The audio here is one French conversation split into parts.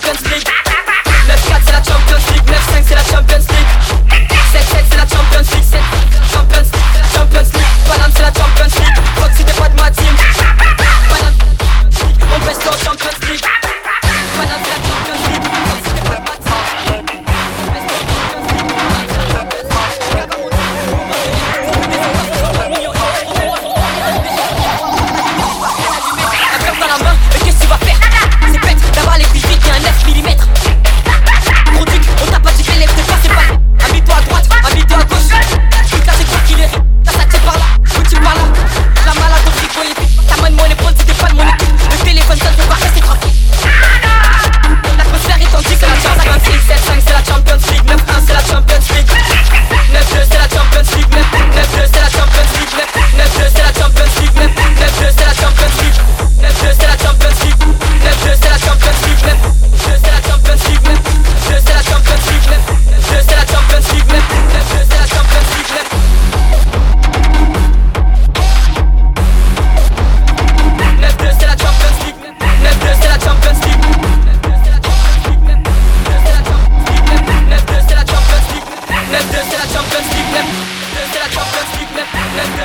jump and split.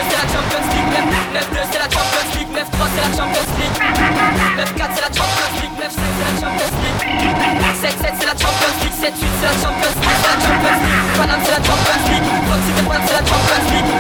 c'est la Champions League, 9-2 c'est la Champions League, 9-3 c'est la Champions League, 9-4 c'est la Champions League, 9-5 c'est la Champions League, 7-7 c'est la Champions League, 7-8 c'est la Champions League, c'est la Champions League, Paname c'est la Champions League, Foxy c'est la Champions League.